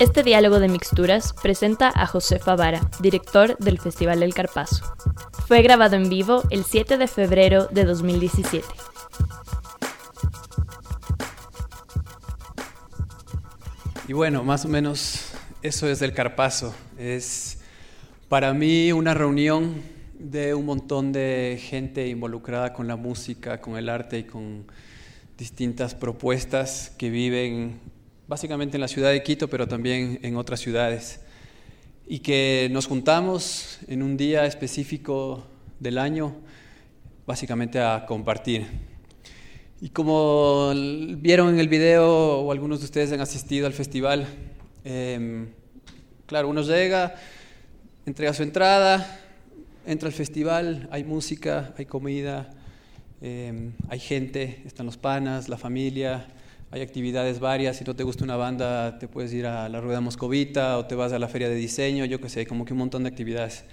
Este diálogo de mixturas presenta a José Favara, director del Festival del Carpazo. Fue grabado en vivo el 7 de febrero de 2017. Y bueno, más o menos eso es el Carpazo. Es para mí una reunión de un montón de gente involucrada con la música, con el arte y con distintas propuestas que viven básicamente en la ciudad de Quito, pero también en otras ciudades. Y que nos juntamos en un día específico del año, básicamente a compartir. Y como vieron en el video, o algunos de ustedes han asistido al festival, em, claro, uno llega, entrega su entrada, entra al festival, hay música, hay comida, em, hay gente, están los panas, la familia, hay actividades varias, si no te gusta una banda te puedes ir a la Rueda Moscovita o te vas a la feria de diseño, yo qué sé, como que un montón de actividades.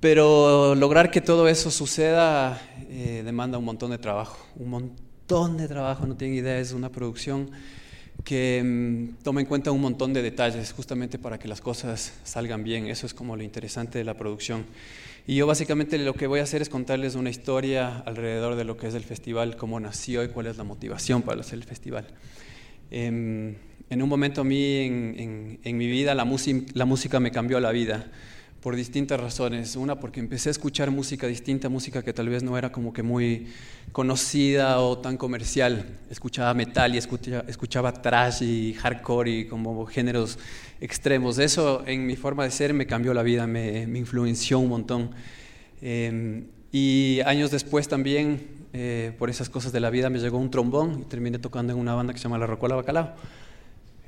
Pero lograr que todo eso suceda eh, demanda un montón de trabajo, un montón de trabajo, no tienen idea, es una producción que mm, toma en cuenta un montón de detalles justamente para que las cosas salgan bien, eso es como lo interesante de la producción. Y yo básicamente lo que voy a hacer es contarles una historia alrededor de lo que es el festival, cómo nació y cuál es la motivación para hacer el festival. Em, en un momento a mí en, en, mi vida la, la música me cambió la vida por distintas razones. Una, porque empecé a escuchar música distinta, música que tal vez no era como que muy conocida o tan comercial. Escuchaba metal y escuchaba, escuchaba trash y hardcore y como géneros extremos. Eso en mi forma de ser me cambió la vida, me, influenció un montón. Em, y años después también, eh, por esas cosas de la vida, me llegó un trombón y terminé tocando en una banda que se llama La Rocola Bacalao.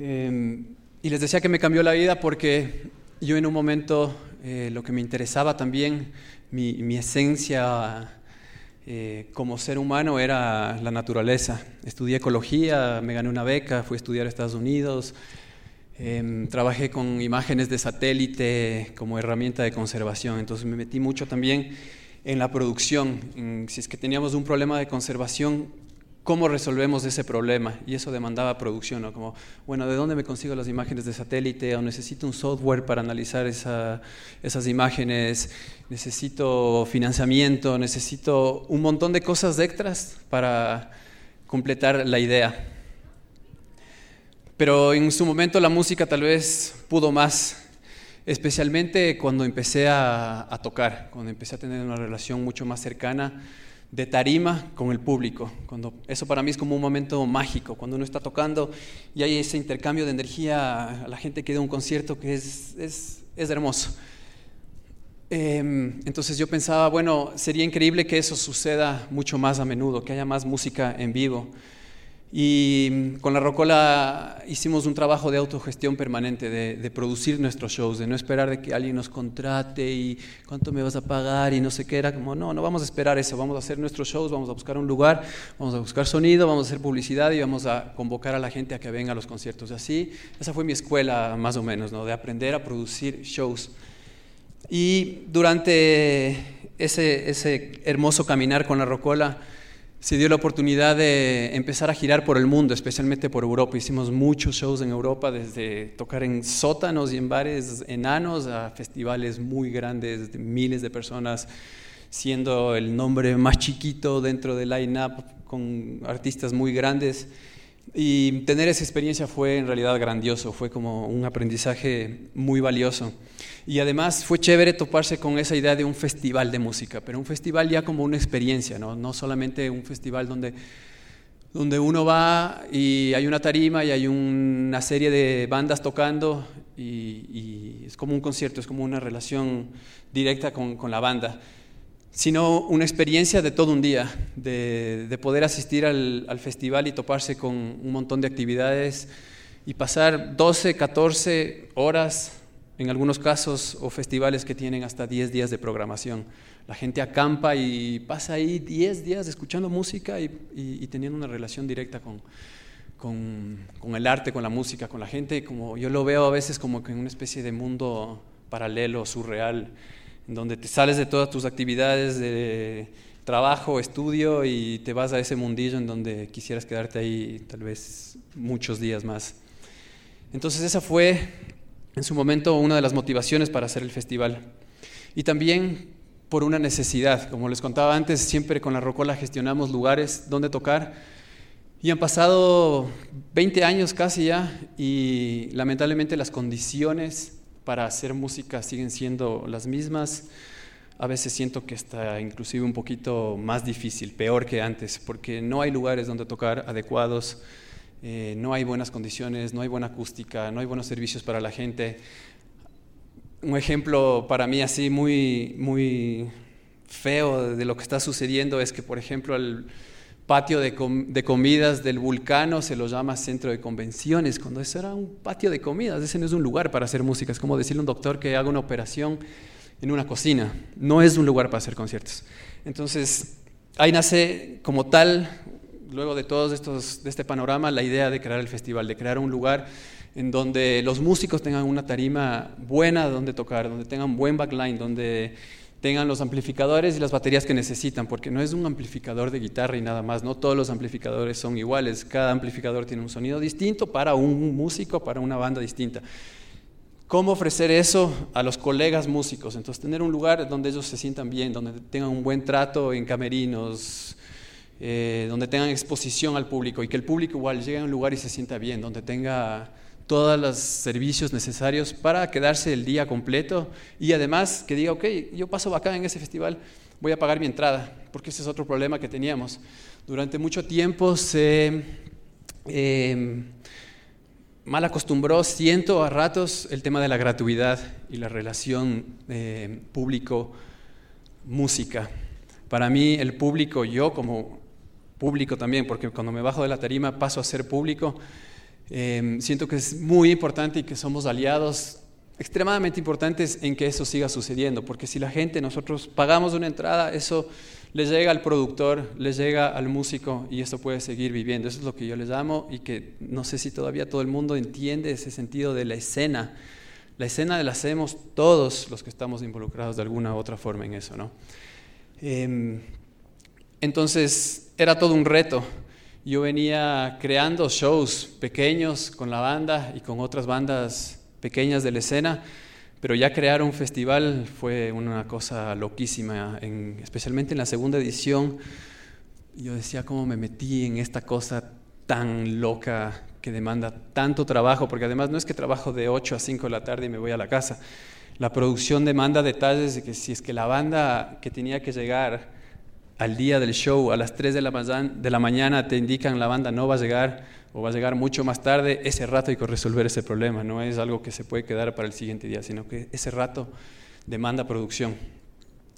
Em, y les decía que me cambió la vida porque yo en un momento eh, lo que me interesaba también, mi, esencia eh, como ser humano era la naturaleza. Estudié ecología, me gané una beca, fui a estudiar a Estados Unidos, em, trabajé con imágenes de satélite como herramienta de conservación, entonces me metí mucho también en la producción. si es que teníamos un problema de conservación, cómo resolvemos ese problema. Y eso demandaba producción, ¿no? Como, bueno, ¿de dónde me consigo las imágenes de satélite? ¿O necesito un software para analizar esas imágenes? ¿Necesito financiamiento? ¿Necesito un montón de cosas extras para completar la idea? Pero en su momento la música tal vez pudo más, especialmente cuando empecé a, a tocar, cuando empecé a tener una relación mucho más cercana de tarima con el público. Cuando, eso para mí es como un momento mágico, cuando uno está tocando y hay ese intercambio de energía la gente que da un concierto que es, es, es hermoso. Em, entonces yo pensaba, bueno, sería increíble que eso suceda mucho más a menudo, que haya más música en vivo. Y con la Rocola hicimos un trabajo de autogestión permanente, de, producir nuestros shows, de no esperar de que alguien nos contrate y cuánto me vas a pagar y no sé qué. Era como, no, no vamos a esperar eso, vamos a hacer nuestros shows, vamos a buscar un lugar, vamos a buscar sonido, vamos a hacer publicidad y vamos a convocar a la gente a que venga a los conciertos. Así, esa fue mi escuela más o menos, ¿no? de aprender a producir shows. Y durante ese, ese hermoso caminar con la Rocola, se dio la oportunidad de empezar a girar por el mundo, especialmente por Europa. Hicimos muchos shows en Europa, desde tocar en sótanos y en bares enanos a festivales muy grandes, de miles de personas, siendo el nombre más chiquito dentro del line-up, con artistas muy grandes. Y tener esa experiencia fue en realidad grandioso, fue como un aprendizaje muy valioso. Y además fue chévere toparse con esa idea de un festival de música, pero un festival ya como una experiencia, no, no solamente un festival donde, donde uno va y hay una tarima y hay una serie de bandas tocando y, y es como un concierto, es como una relación directa con, con la banda sino una experiencia de todo un día, de, poder asistir al, festival y toparse con un montón de actividades y pasar 12, 14 horas, en algunos casos, o festivales que tienen hasta 10 días de programación. La gente acampa y pasa ahí 10 días escuchando música y, teniendo una relación directa con, con, el arte, con la música, con la gente, como yo lo veo a veces como que en una especie de mundo paralelo, surreal donde te sales de todas tus actividades de trabajo, estudio y te vas a ese mundillo en donde quisieras quedarte ahí tal vez muchos días más. Entonces esa fue en su momento una de las motivaciones para hacer el festival. Y también por una necesidad. Como les contaba antes, siempre con la Rocola gestionamos lugares donde tocar. Y han pasado 20 años casi ya y lamentablemente las condiciones para hacer música siguen siendo las mismas. A veces siento que está inclusive un poquito más difícil, peor que antes, porque no hay lugares donde tocar adecuados, eh, no hay buenas condiciones, no hay buena acústica, no hay buenos servicios para la gente. Un ejemplo para mí así muy, muy feo de lo que está sucediendo es que, por ejemplo, el patio de, comidas del Vulcano se lo llama centro de convenciones, cuando eso era un patio de comidas, ese no es un lugar para hacer música, es como decirle a un doctor que haga una operación en una cocina, no es un lugar para hacer conciertos. Entonces, ahí nace como tal, luego de todos estos, de este panorama, la idea de crear el festival, de crear un lugar en donde los músicos tengan una tarima buena donde tocar, donde tengan buen backline, donde tengan los amplificadores y las baterías que necesitan, porque no es un amplificador de guitarra y nada más, no todos los amplificadores son iguales, cada amplificador tiene un sonido distinto para un músico, para una banda distinta. ¿Cómo ofrecer eso a los colegas músicos? Entonces, tener un lugar donde ellos se sientan bien, donde tengan un buen trato en camerinos, eh, donde tengan exposición al público y que el público igual llegue a un lugar y se sienta bien, donde tenga todos los servicios necesarios para quedarse el día completo y además que diga, ok, yo paso acá en ese festival, voy a pagar mi entrada, porque ese es otro problema que teníamos. Durante mucho tiempo se em, mal acostumbró, siento a ratos, el tema de la gratuidad y la relación em, público-música. Para mí el público, yo como público también, porque cuando me bajo de la tarima paso a ser público, Em, siento que es muy importante y que somos aliados extremadamente importantes en que eso siga sucediendo, porque si la gente, nosotros pagamos una entrada, eso le llega al productor, le llega al músico y esto puede seguir viviendo. Eso es lo que yo les amo y que no sé si todavía todo el mundo entiende ese sentido de la escena. La escena la hacemos todos los que estamos involucrados de alguna u otra forma en eso, ¿no? Em, entonces, era todo un reto yo venía creando shows pequeños con la banda y con otras bandas pequeñas de la escena, pero ya crear un festival fue una cosa loquísima, especialmente en la segunda edición. Yo decía cómo me metí en esta cosa tan loca que demanda tanto trabajo, porque además no es que trabajo de 8 a 5 de la tarde y me voy a la casa. La producción demanda detalles de que si es que la banda que tenía que llegar al día del show, a las 3 de la, mañana te indican la banda no va a llegar o va a llegar mucho más tarde, ese rato hay que resolver ese problema, no es algo que se puede quedar para el siguiente día, sino que ese rato demanda producción,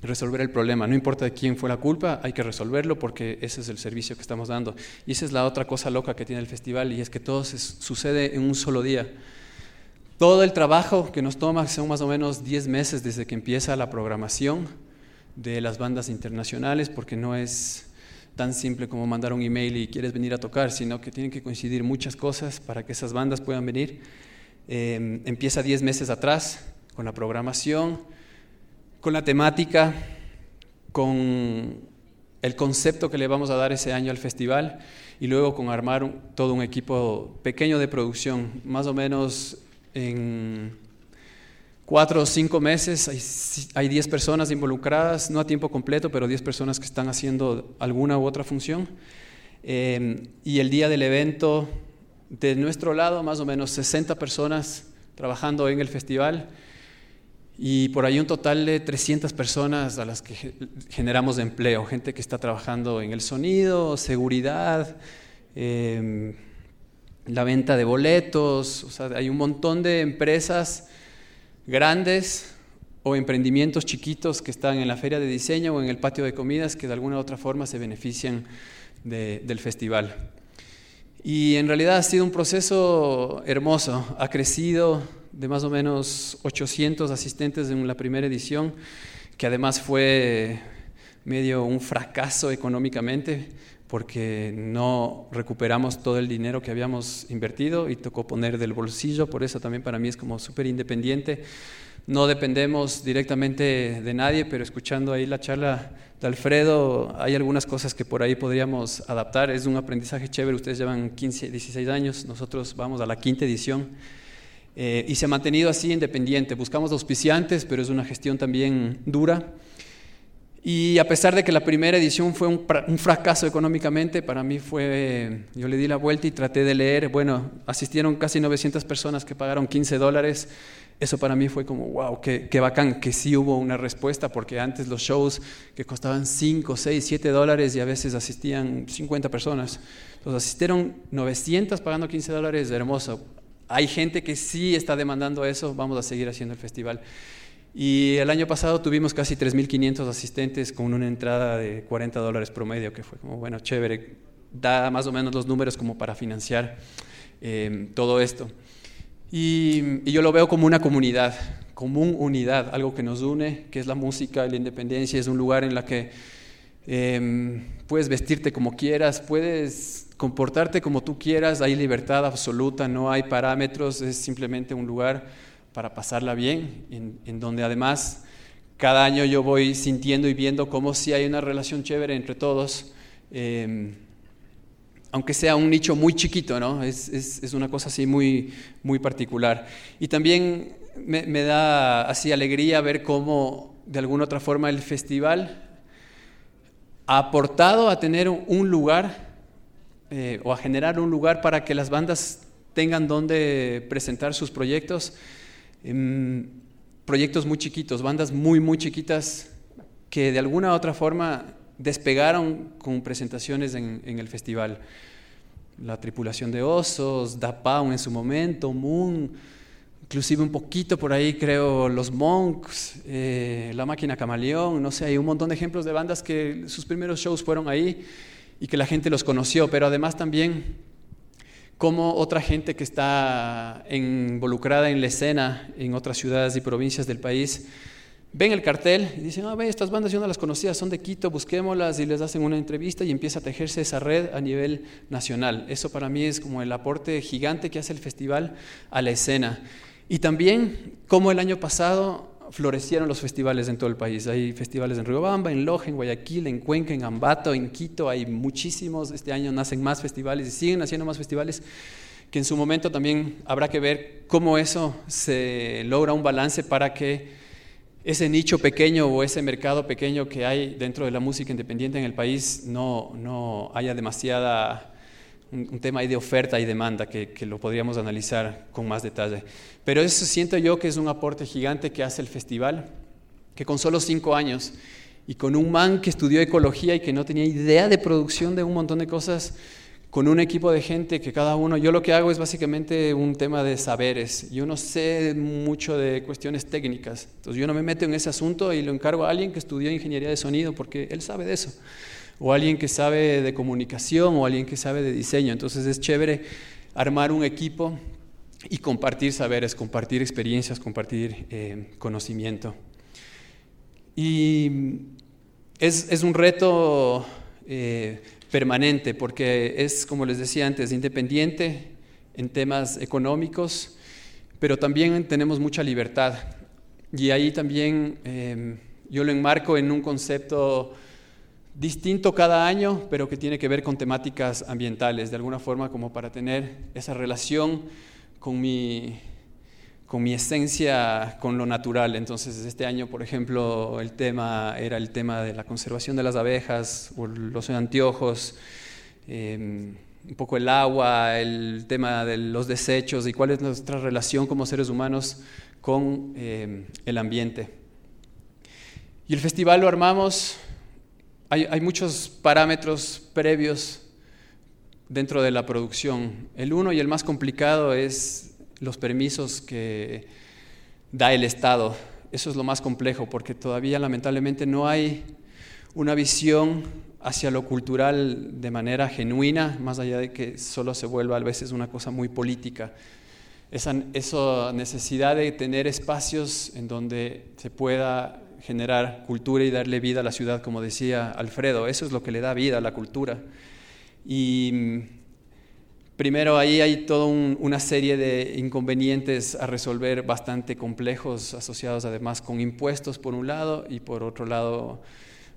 resolver el problema, no importa de quién fue la culpa, hay que resolverlo porque ese es el servicio que estamos dando. Y esa es la otra cosa loca que tiene el festival y es que todo sucede en un solo día. Todo el trabajo que nos toma son más o menos 10 meses desde que empieza la programación, de las bandas internacionales, porque no es tan simple como mandar un email y quieres venir a tocar, sino que tienen que coincidir muchas cosas para que esas bandas puedan venir. Em, empieza 10 meses atrás con la programación, con la temática, con el concepto que le vamos a dar ese año al festival y luego con armar todo un equipo pequeño de producción, más o menos en cuatro o cinco meses, hay, diez personas involucradas, no a tiempo completo, pero diez personas que están haciendo alguna u otra función. Em, y el día del evento, de nuestro lado, más o menos 60 personas trabajando en el festival y por ahí un total de 300 personas a las que generamos empleo, gente que está trabajando en el sonido, seguridad, em, la venta de boletos, o sea, hay un montón de empresas grandes o emprendimientos chiquitos que están en la feria de diseño o en el patio de comidas que de alguna u otra forma se benefician del festival. Y en realidad ha sido un proceso hermoso, ha crecido de más o menos 800 asistentes en la primera edición, que además fue medio un fracaso económicamente, porque no recuperamos todo el dinero que habíamos invertido y tocó poner del bolsillo, por eso también para mí es como súper independiente. No dependemos directamente de nadie, pero escuchando ahí la charla de Alfredo, hay algunas cosas que por ahí podríamos adaptar. Es un aprendizaje chévere, ustedes llevan 15, 16 años, nosotros vamos a la quinta edición. Eh, y se ha mantenido así independiente. Buscamos auspiciantes, pero es una gestión también dura. Y a pesar de que la primera edición fue un, fracaso económicamente, para mí fue, yo le di la vuelta y traté de leer, bueno, asistieron casi 900 personas que pagaron 15 dólares, eso para mí fue como, wow, qué, qué bacán, que sí hubo una respuesta, porque antes los shows que costaban 5, 6, 7 dólares y a veces asistían 50 personas, los asistieron 900 pagando 15 dólares, hermoso. Hay gente que sí está demandando eso, vamos a seguir haciendo el festival. Y el año pasado tuvimos casi 3.500 asistentes con una entrada de 40 dólares promedio, que fue como, bueno, chévere, da más o menos los números como para financiar em, todo esto. Y, yo lo veo como una comunidad, como una unidad, algo que nos une, que es la música, la independencia, es un lugar en la que em, puedes vestirte como quieras, puedes comportarte como tú quieras, hay libertad absoluta, no hay parámetros, es simplemente un lugar para pasarla bien, en, donde además cada año yo voy sintiendo y viendo cómo si hay una relación chévere entre todos, em, aunque sea un nicho muy chiquito, ¿no? Es, es, una cosa así muy, muy particular. Y también me, me, da así alegría ver cómo de alguna otra forma el festival ha aportado a tener un lugar eh, o a generar un lugar para que las bandas tengan donde presentar sus proyectos proyectos muy chiquitos, bandas muy, muy chiquitas que de alguna u otra forma despegaron con presentaciones en, el festival. La Tripulación de Osos, Da Pound en su momento, Moon, inclusive un poquito por ahí creo Los Monks, eh, La Máquina Camaleón, no sé, hay un montón de ejemplos de bandas que sus primeros shows fueron ahí y que la gente los conoció, pero además también como otra gente que está involucrada en la escena en otras ciudades y provincias del país ven el cartel y dicen, ah, ve, estas bandas yo no las conocía, son de Quito, busquémoslas y les hacen una entrevista y empieza a tejerse esa red a nivel nacional. Eso para mí es como el aporte gigante que hace el festival a la escena. Y también como el año pasado florecieron los festivales en todo el país. Hay festivales en Riobamba, en Loja, en Guayaquil, en Cuenca, en Ambato, en Quito, hay muchísimos. Este año nacen más festivales y siguen haciendo más festivales que en su momento también habrá que ver cómo eso se logra un balance para que ese nicho pequeño o ese mercado pequeño que hay dentro de la música independiente en el país no, no haya demasiada un, tema ahí de oferta y demanda que, lo podríamos analizar con más detalle. Pero eso siento yo que es un aporte gigante que hace el festival, que con solo cinco años y con un man que estudió ecología y que no tenía idea de producción de un montón de cosas, con un equipo de gente que cada uno, yo lo que hago es básicamente un tema de saberes. Yo no sé mucho de cuestiones técnicas, entonces yo no me meto en ese asunto y lo encargo a alguien que estudió ingeniería de sonido porque él sabe de eso o alguien que sabe de comunicación o alguien que sabe de diseño. Entonces es chévere armar un equipo y compartir saberes, compartir experiencias, compartir eh, conocimiento. Y es, un reto eh, permanente porque es, como les decía antes, independiente en temas económicos, pero también tenemos mucha libertad. Y ahí también eh, yo lo enmarco en un concepto distinto cada año, pero que tiene que ver con temáticas ambientales, de alguna forma como para tener esa relación con mi, con mi esencia, con lo natural. Entonces, este año, por ejemplo, el tema era el tema de la conservación de las abejas, los anteojos, em, un poco el agua, el tema de los desechos y cuál es nuestra relación como seres humanos con em, el ambiente. Y el festival lo armamos hay, muchos parámetros previos dentro de la producción. El uno y el más complicado es los permisos que da el Estado. Eso es lo más complejo porque todavía lamentablemente no hay una visión hacia lo cultural de manera genuina, más allá de que solo se vuelva a veces una cosa muy política. Esa, esa necesidad de tener espacios en donde se pueda generar cultura y darle vida a la ciudad, como decía Alfredo. Eso es lo que le da vida a la cultura. Y primero ahí hay toda una serie de inconvenientes a resolver bastante complejos, asociados además con impuestos por un lado y por otro lado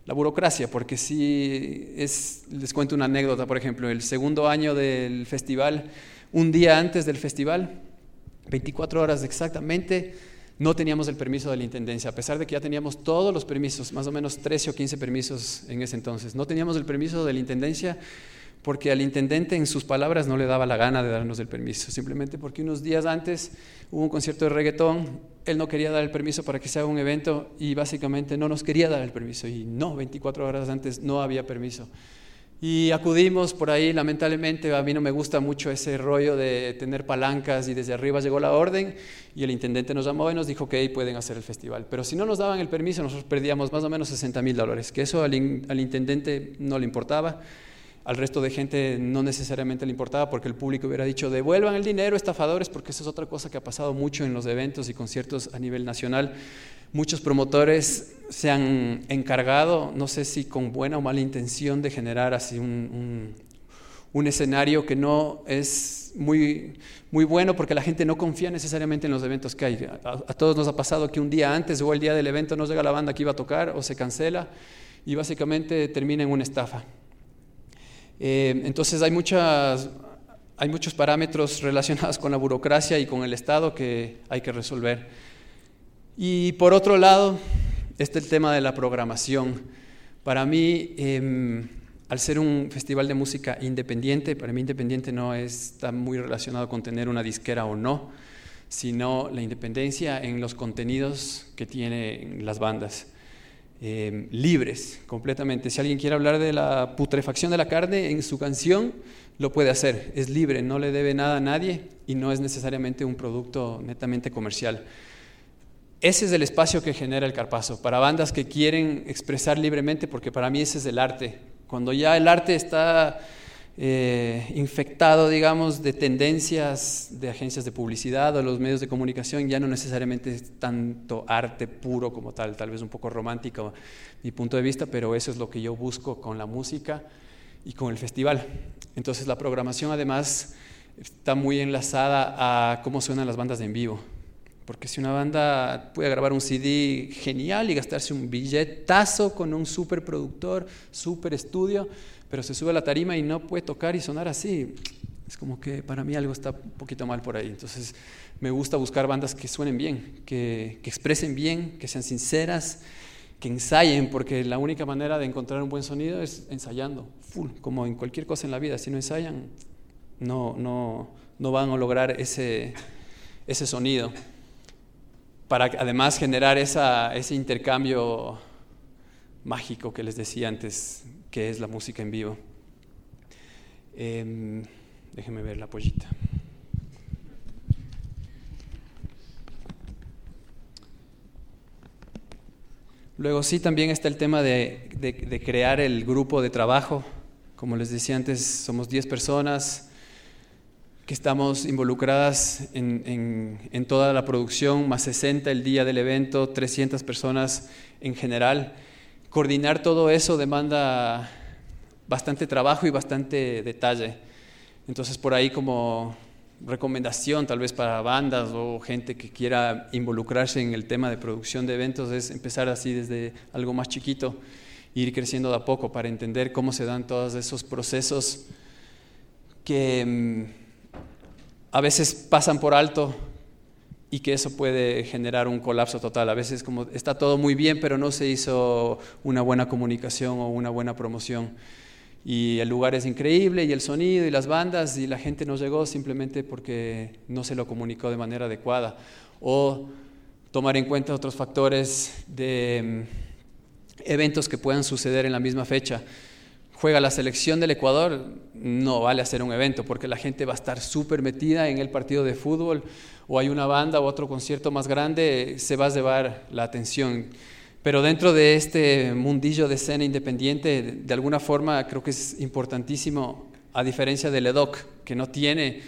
la burocracia, porque sí es, les cuento una anécdota, por ejemplo, el segundo año del festival, un día antes del festival, 24 horas exactamente, no teníamos el permiso de la Intendencia, a pesar de que ya teníamos todos los permisos, más o menos 13 o 15 permisos en ese entonces. No teníamos el permiso de la Intendencia porque al intendente en sus palabras no le daba la gana de darnos el permiso, simplemente porque unos días antes hubo un concierto de reggaetón, él no quería dar el permiso para que se haga un evento y básicamente no nos quería dar el permiso y no, 24 horas antes no había permiso. Y acudimos por ahí, lamentablemente, a mí no me gusta mucho ese rollo de tener palancas y desde arriba llegó la orden y el intendente nos llamó y nos dijo que ahí pueden hacer el festival. Pero si no nos daban el permiso, nosotros perdíamos más o menos 60 mil dólares, que eso al, al intendente no le importaba. Al resto de gente no necesariamente le importaba porque el público hubiera dicho devuelvan el dinero, estafadores, porque esa es otra cosa que ha pasado mucho en los eventos y conciertos a nivel nacional. Muchos promotores se han encargado, no sé si con buena o mala intención, de generar así un, un, escenario que no es muy, muy bueno porque la gente no confía necesariamente en los eventos que hay. A, a todos nos ha pasado que un día antes o el día del evento no llega la banda que iba a tocar o se cancela y básicamente termina en una estafa. Eh, entonces hay, muchos parámetros relacionados con la burocracia y con el Estado que hay que resolver. Y por otro lado, este el tema de la programación. Para mí, em, al ser un festival de música independiente, para mí independiente no está muy relacionado con tener una disquera o no, sino la independencia en los contenidos que tienen las bandas. Em, libres completamente. Si alguien quiere hablar de la putrefacción de la carne en su canción, lo puede hacer. Es libre, no le debe nada a nadie y no es necesariamente un producto netamente comercial. Ese es el espacio que genera el Carpazo, para bandas que quieren expresar libremente, porque para mí ese es el arte. Cuando ya el arte está eh, infectado, digamos, de tendencias de agencias de publicidad o los medios de comunicación, ya no necesariamente es tanto arte puro como tal, tal vez un poco romántico mi punto de vista, pero eso es lo que yo busco con la música y con el festival. Entonces la programación además está muy enlazada a cómo suenan las bandas de en vivo. Porque si una banda puede grabar un CD genial y gastarse un billetazo con un super productor, super estudio, pero se sube a la tarima y no puede tocar y sonar así. Es como que para mí algo está un poquito mal por ahí. Entonces me gusta buscar bandas que suenen bien, que, expresen bien, que sean sinceras, que ensayen, porque la única manera de encontrar un buen sonido es ensayando, full, como en cualquier cosa en la vida. Si no ensayan, no, no, no van a lograr ese, ese sonido. Para además generar esa, ese intercambio mágico que les decía antes, que es la música en vivo. Eh, déjenme ver la pollita. Luego sí, también está el tema de, de, crear el grupo de trabajo. Como les decía antes, somos 10 personas que estamos involucradas en, en, en, toda la producción, más 60 el día del evento, 300 personas en general coordinar todo eso demanda bastante trabajo y bastante detalle. Entonces por ahí como recomendación tal vez para bandas o gente que quiera involucrarse en el tema de producción de eventos es empezar así desde algo más chiquito, ir creciendo de a poco para entender cómo se dan todos esos procesos que mm, a veces pasan por alto y que eso puede generar un colapso total. A veces como está todo muy bien, pero no se hizo una buena comunicación o una buena promoción. Y el lugar es increíble y el sonido y las bandas y la gente no llegó simplemente porque no se lo comunicó de manera adecuada. O tomar en cuenta otros factores de mm, eventos que puedan suceder en la misma fecha juega la selección del Ecuador, no vale hacer un evento porque la gente va a estar súper metida en el partido de fútbol o hay una banda o otro concierto más grande, se va a llevar la atención. Pero dentro de este mundillo de escena independiente, de alguna forma creo que es importantísimo, a diferencia del EDOC, que no tiene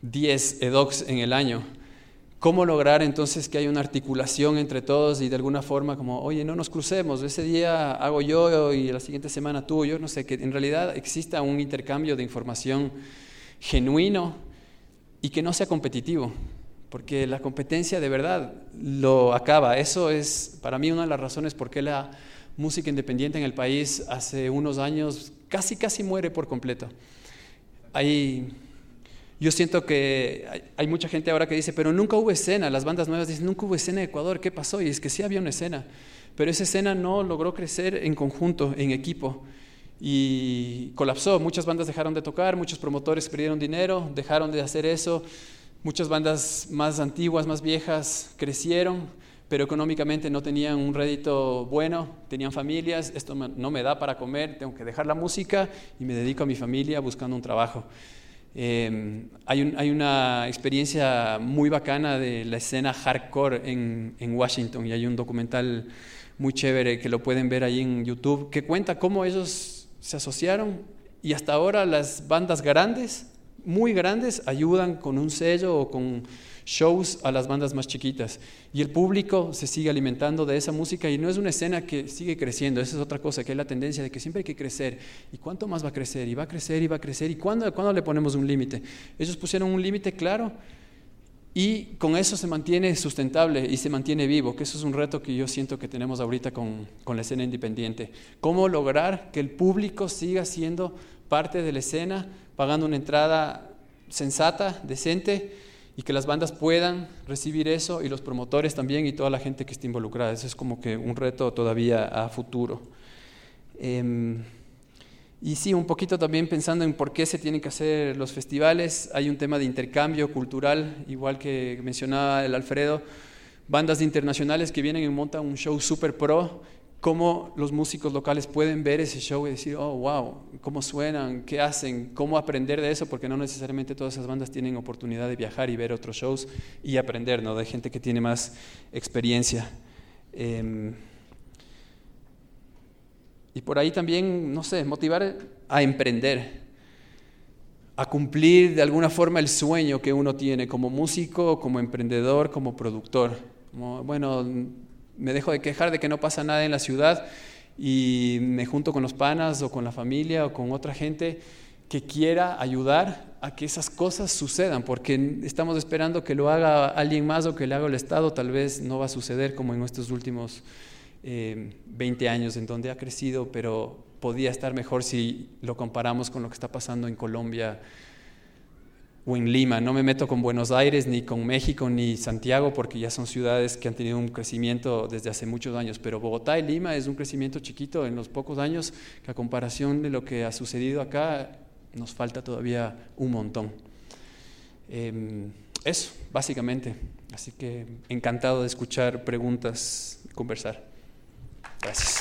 10 EDOCs en el año, ¿Cómo lograr entonces que haya una articulación entre todos y de alguna forma como, oye, no nos crucemos, ese día hago yo y la siguiente semana tú, yo no sé, que en realidad exista un intercambio de información genuino y que no sea competitivo, porque la competencia de verdad lo acaba. Eso es para mí una de las razones por qué la música independiente en el país hace unos años casi, casi muere por completo. Hay yo siento que hay, mucha gente ahora que dice, pero nunca hubo escena, las bandas nuevas dicen, nunca hubo escena en Ecuador, ¿qué pasó? Y es que sí había una escena, pero esa escena no logró crecer en conjunto, en equipo, y colapsó. Muchas bandas dejaron de tocar, muchos promotores perdieron dinero, dejaron de hacer eso, muchas bandas más antiguas, más viejas, crecieron, pero económicamente no tenían un rédito bueno, tenían familias, esto no me da para comer, tengo que dejar la música y me dedico a mi familia buscando un trabajo. Em, hay, una experiencia muy bacana de la escena hardcore en, Washington y hay un documental muy chévere que lo pueden ver ahí en YouTube que cuenta cómo ellos se asociaron y hasta ahora las bandas grandes, muy grandes, ayudan con un sello o con shows a las bandas más chiquitas. Y el público se sigue alimentando de esa música y no es una escena que sigue creciendo, esa es otra cosa, que hay la tendencia de que siempre hay que crecer. ¿Y cuánto más va a crecer? Y va a crecer y va a crecer. ¿Y cuándo, cuándo le ponemos un límite? Ellos pusieron un límite claro y con eso se mantiene sustentable y se mantiene vivo, que eso es un reto que yo siento que tenemos ahorita con, con la escena independiente. ¿Cómo lograr que el público siga siendo parte de la escena, pagando una entrada sensata, decente? Y que las bandas puedan recibir eso y los promotores también y toda la gente que esté involucrada. Eso es como que un reto todavía a futuro. Em, y sí, un poquito también pensando en por qué se tienen que hacer los festivales, hay un tema de intercambio cultural, igual que mencionaba el Alfredo, bandas internacionales que vienen y montan un show super pro cómo los músicos locales pueden ver ese show y decir, oh, wow, cómo suenan, qué hacen, cómo aprender de eso, porque no necesariamente todas esas bandas tienen oportunidad de viajar y ver otros shows y aprender, ¿no? De gente que tiene más experiencia. Em, y por ahí también, no sé, motivar a emprender, a cumplir de alguna forma el sueño que uno tiene como músico, como emprendedor, como productor. bueno, me dejo de quejar de que no pasa nada en la ciudad y me junto con los panas o con la familia o con otra gente que quiera ayudar a que esas cosas sucedan, porque estamos esperando que lo haga alguien más o que le haga el Estado, tal vez no va a suceder como en estos últimos 20 eh, años en donde ha crecido, pero podía estar mejor si lo comparamos con lo que está pasando en Colombia, o en Lima. No me meto con Buenos Aires, ni con México, ni Santiago, porque ya son ciudades que han tenido un crecimiento desde hace muchos años. Pero Bogotá y Lima es un crecimiento chiquito en los pocos años, que a comparación de lo que ha sucedido acá, nos falta todavía un montón. Em, eso, básicamente. Así que encantado de escuchar preguntas, conversar. Gracias.